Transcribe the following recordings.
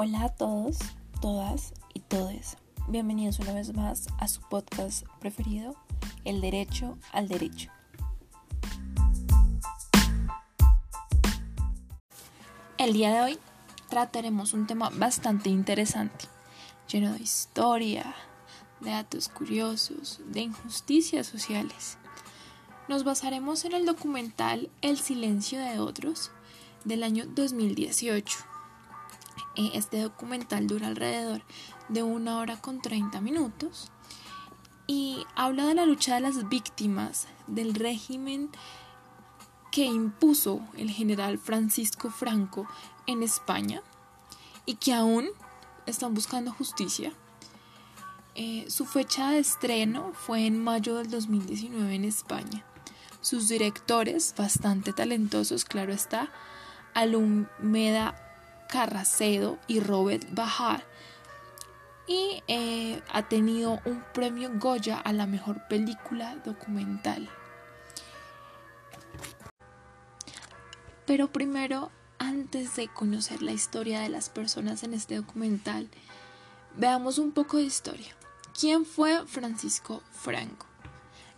Hola a todos, todas y todes. Bienvenidos una vez más a su podcast preferido, El Derecho al Derecho. El día de hoy trataremos un tema bastante interesante, lleno de historia, de datos curiosos, de injusticias sociales. Nos basaremos en el documental El silencio de otros del año 2018 eh, este documental dura alrededor de una hora con 30 minutos y habla de la lucha de las víctimas del régimen que impuso el general Francisco Franco en España y que aún están buscando justicia. Eh, su fecha de estreno fue en mayo del 2019 en España. Sus directores, bastante talentosos, claro está, Alumeda Carracedo y Robert Bajar y eh, ha tenido un premio Goya a la mejor película documental. Pero primero, antes de conocer la historia de las personas en este documental, veamos un poco de historia. ¿Quién fue Francisco Franco?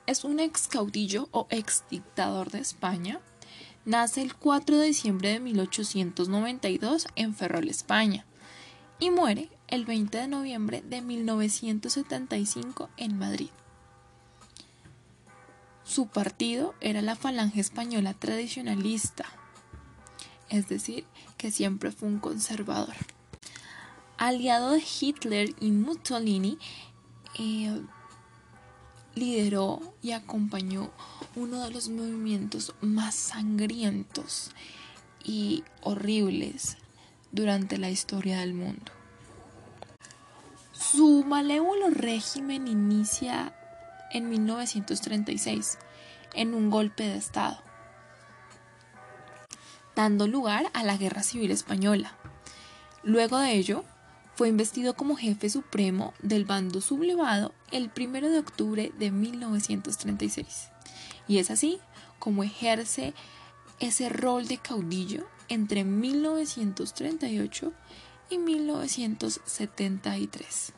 Es un ex caudillo o ex dictador de España Nace el 4 de diciembre de 1892 en Ferrol, España, y muere el 20 de noviembre de 1975 en Madrid. Su partido era la Falange Española Tradicionalista, es decir, que siempre fue un conservador. Aliado de Hitler y Mussolini, eh, lideró y acompañó uno de los movimientos más sangrientos y horribles durante la historia del mundo. Su malévolo régimen inicia en 1936 en un golpe de Estado, dando lugar a la Guerra Civil Española. Luego de ello, fue investido como jefe supremo del bando sublevado el 1 de octubre de 1936. Y es así como ejerce ese rol de caudillo entre 1938 y 1973.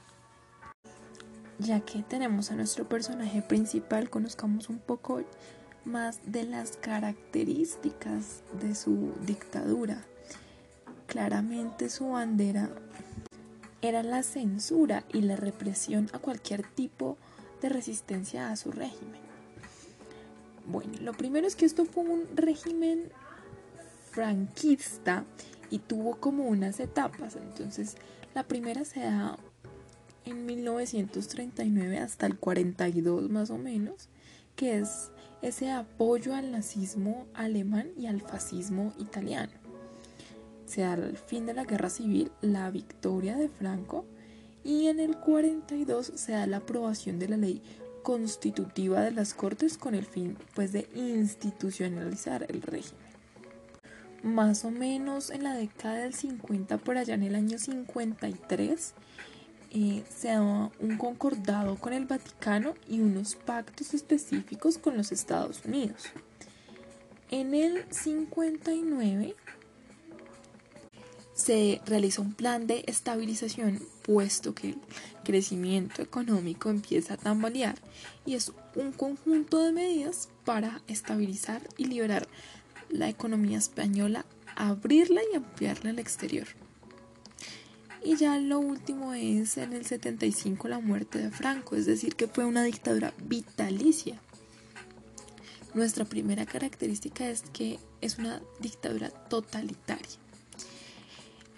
Ya que tenemos a nuestro personaje principal, conozcamos un poco más de las características de su dictadura. Claramente su bandera era la censura y la represión a cualquier tipo de resistencia a su régimen. Bueno, lo primero es que esto fue un régimen franquista y tuvo como unas etapas. Entonces, la primera se da en 1939 hasta el 42 más o menos, que es ese apoyo al nazismo alemán y al fascismo italiano se da el fin de la guerra civil, la victoria de Franco y en el 42 se da la aprobación de la ley constitutiva de las Cortes con el fin pues de institucionalizar el régimen. Más o menos en la década del 50, por allá en el año 53, eh, se da un concordado con el Vaticano y unos pactos específicos con los Estados Unidos. En el 59 se realiza un plan de estabilización puesto que el crecimiento económico empieza a tambalear y es un conjunto de medidas para estabilizar y liberar la economía española, abrirla y ampliarla al exterior. Y ya lo último es en el 75 la muerte de Franco, es decir, que fue una dictadura vitalicia. Nuestra primera característica es que es una dictadura totalitaria.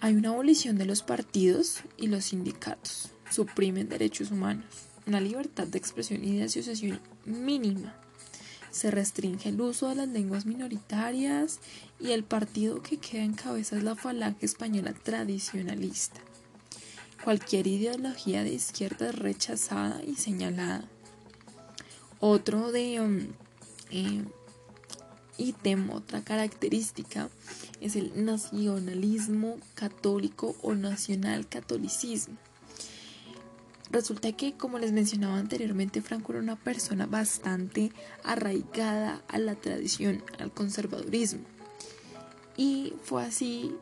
Hay una abolición de los partidos y los sindicatos. Suprimen derechos humanos. Una libertad de expresión y de asociación mínima. Se restringe el uso de las lenguas minoritarias y el partido que queda en cabeza es la falange española tradicionalista. Cualquier ideología de izquierda es rechazada y señalada. Otro de um, eh, otra característica, es el nacionalismo católico o nacional catolicismo. Resulta que, como les mencionaba anteriormente, Franco era una persona bastante arraigada a la tradición, al conservadurismo. Y fue así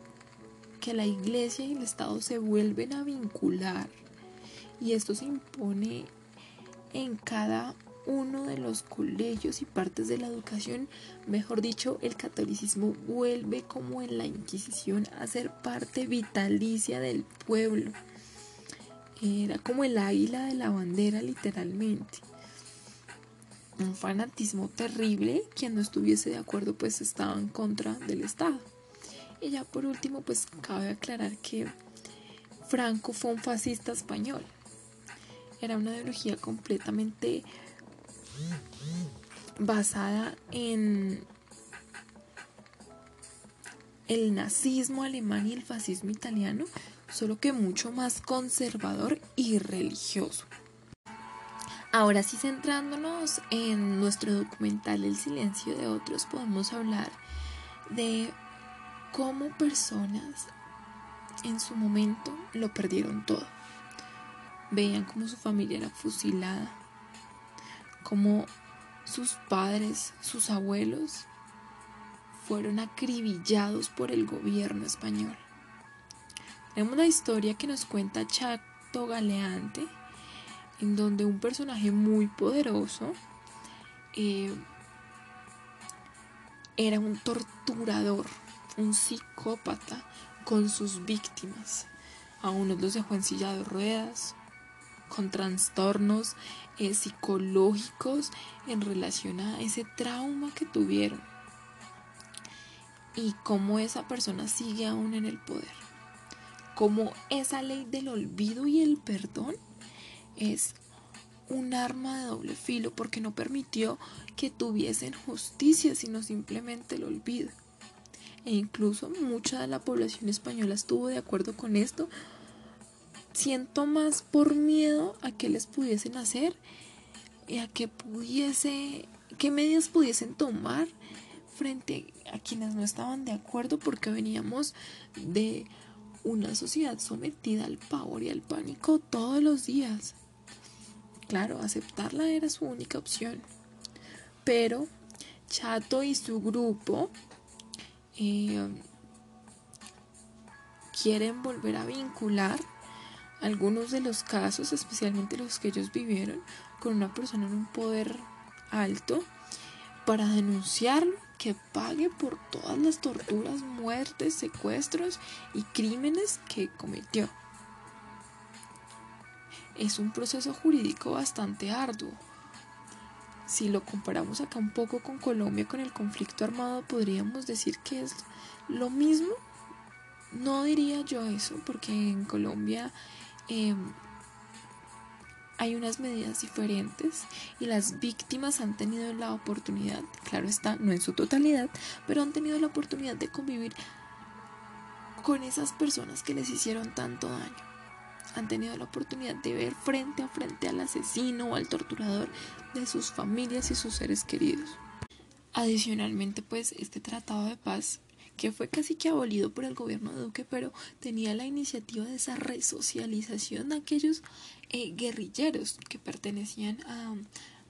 que la iglesia y el Estado se vuelven a vincular y esto se impone en cada uno de los colegios y partes de la educación, mejor dicho, el catolicismo vuelve como en la Inquisición a ser parte vitalicia del pueblo. Era como el águila de la bandera literalmente. Un fanatismo terrible, quien no estuviese de acuerdo pues estaba en contra del Estado. Y ya por último pues cabe aclarar que Franco fue un fascista español. Era una ideología completamente basada en el nazismo alemán y el fascismo italiano, solo que mucho más conservador y religioso. Ahora sí, centrándonos en nuestro documental El silencio de otros, podemos hablar de cómo personas en su momento lo perdieron todo. Veían cómo su familia era fusilada, cómo sus padres, sus abuelos, fueron acribillados por el gobierno español. Tenemos la historia que nos cuenta Chato Galeante, en donde un personaje muy poderoso eh, era un torturador, un psicópata con sus víctimas. A unos los dejó en silla de ruedas, con trastornos eh, psicológicos en relación a ese trauma que tuvieron y cómo esa persona sigue aún en el poder. Cómo esa ley del olvido y el perdón es un arma de doble filo porque no permitió que tuviesen justicia, sino simplemente el olvido. E incluso mucha de la población española estuvo de acuerdo con esto siento más por miedo a que les pudiesen hacer y a que pudiese, qué medidas pudiesen tomar frente a quienes no estaban de acuerdo porque veníamos de una sociedad sometida al pavor y al pánico todos los días. Claro, aceptarla era su única opción. Pero Chato y su grupo eh, quieren volver a vincular algunos de los casos, especialmente los que ellos vivieron, con una persona en un poder alto, para denunciarlo, que pague por todas las torturas, muertes, secuestros y crímenes que cometió. Es un proceso jurídico bastante arduo. Si lo comparamos acá un poco con Colombia, con el conflicto armado, podríamos decir que es lo mismo. No diría yo eso, porque en Colombia Em, hay unas medidas diferentes y las víctimas han tenido la oportunidad, claro está, no en su totalidad, pero han tenido la oportunidad de convivir con esas personas que les hicieron tanto daño. Han tenido la oportunidad de ver frente a frente al asesino o al torturador de sus familias y sus seres queridos. Adicionalmente, pues este tratado de paz que fue casi que abolido por el gobierno de Duque, pero tenía la iniciativa de esa resocialización de aquellos eh, guerrilleros que pertenecían a,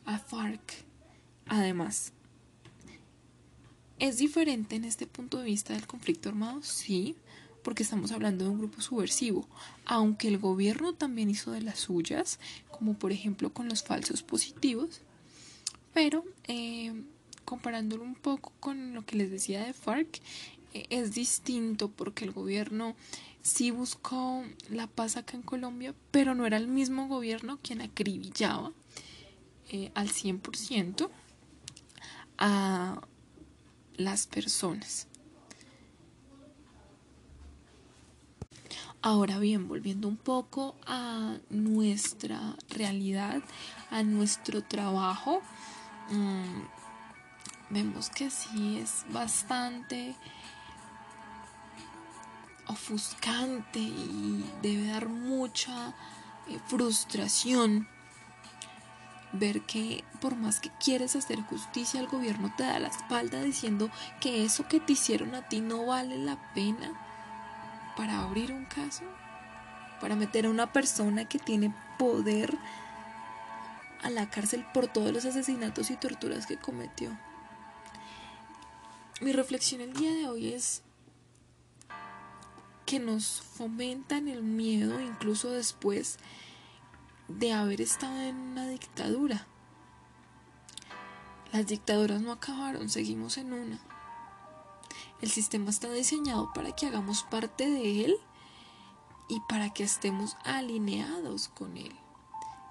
a FARC. Además, ¿es diferente en este punto de vista del conflicto armado? Sí, porque estamos hablando de un grupo subversivo, aunque el gobierno también hizo de las suyas, como por ejemplo con los falsos positivos, pero eh, comparándolo un poco con lo que les decía de FARC, es distinto porque el gobierno sí buscó la paz acá en Colombia, pero no era el mismo gobierno quien acribillaba eh, al 100% a las personas. Ahora bien, volviendo un poco a nuestra realidad, a nuestro trabajo, mmm, vemos que sí es bastante ofuscante y debe dar mucha eh, frustración ver que por más que quieres hacer justicia el gobierno te da la espalda diciendo que eso que te hicieron a ti no vale la pena para abrir un caso, para meter a una persona que tiene poder a la cárcel por todos los asesinatos y torturas que cometió. Mi reflexión el día de hoy es que nos fomentan el miedo incluso después de haber estado en una dictadura. Las dictaduras no acabaron, seguimos en una. El sistema está diseñado para que hagamos parte de él y para que estemos alineados con él.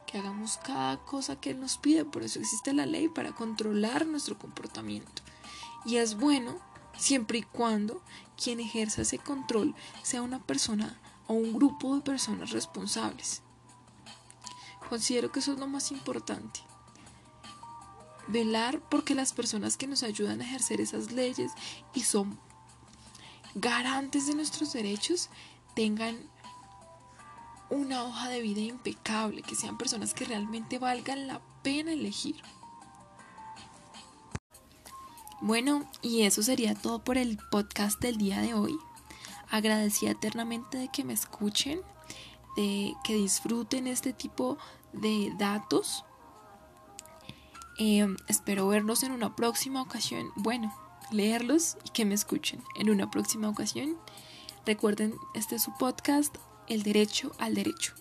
Que hagamos cada cosa que él nos pide. Por eso existe la ley para controlar nuestro comportamiento. Y es bueno siempre y cuando quien ejerza ese control sea una persona o un grupo de personas responsables. Considero que eso es lo más importante. Velar porque las personas que nos ayudan a ejercer esas leyes y son garantes de nuestros derechos tengan una hoja de vida impecable, que sean personas que realmente valgan la pena elegir. Bueno, y eso sería todo por el podcast del día de hoy. Agradecida eternamente de que me escuchen, de que disfruten este tipo de datos. Em, espero verlos en una próxima ocasión. Bueno, leerlos y que me escuchen en una próxima ocasión. Recuerden, este es su podcast, El Derecho al Derecho.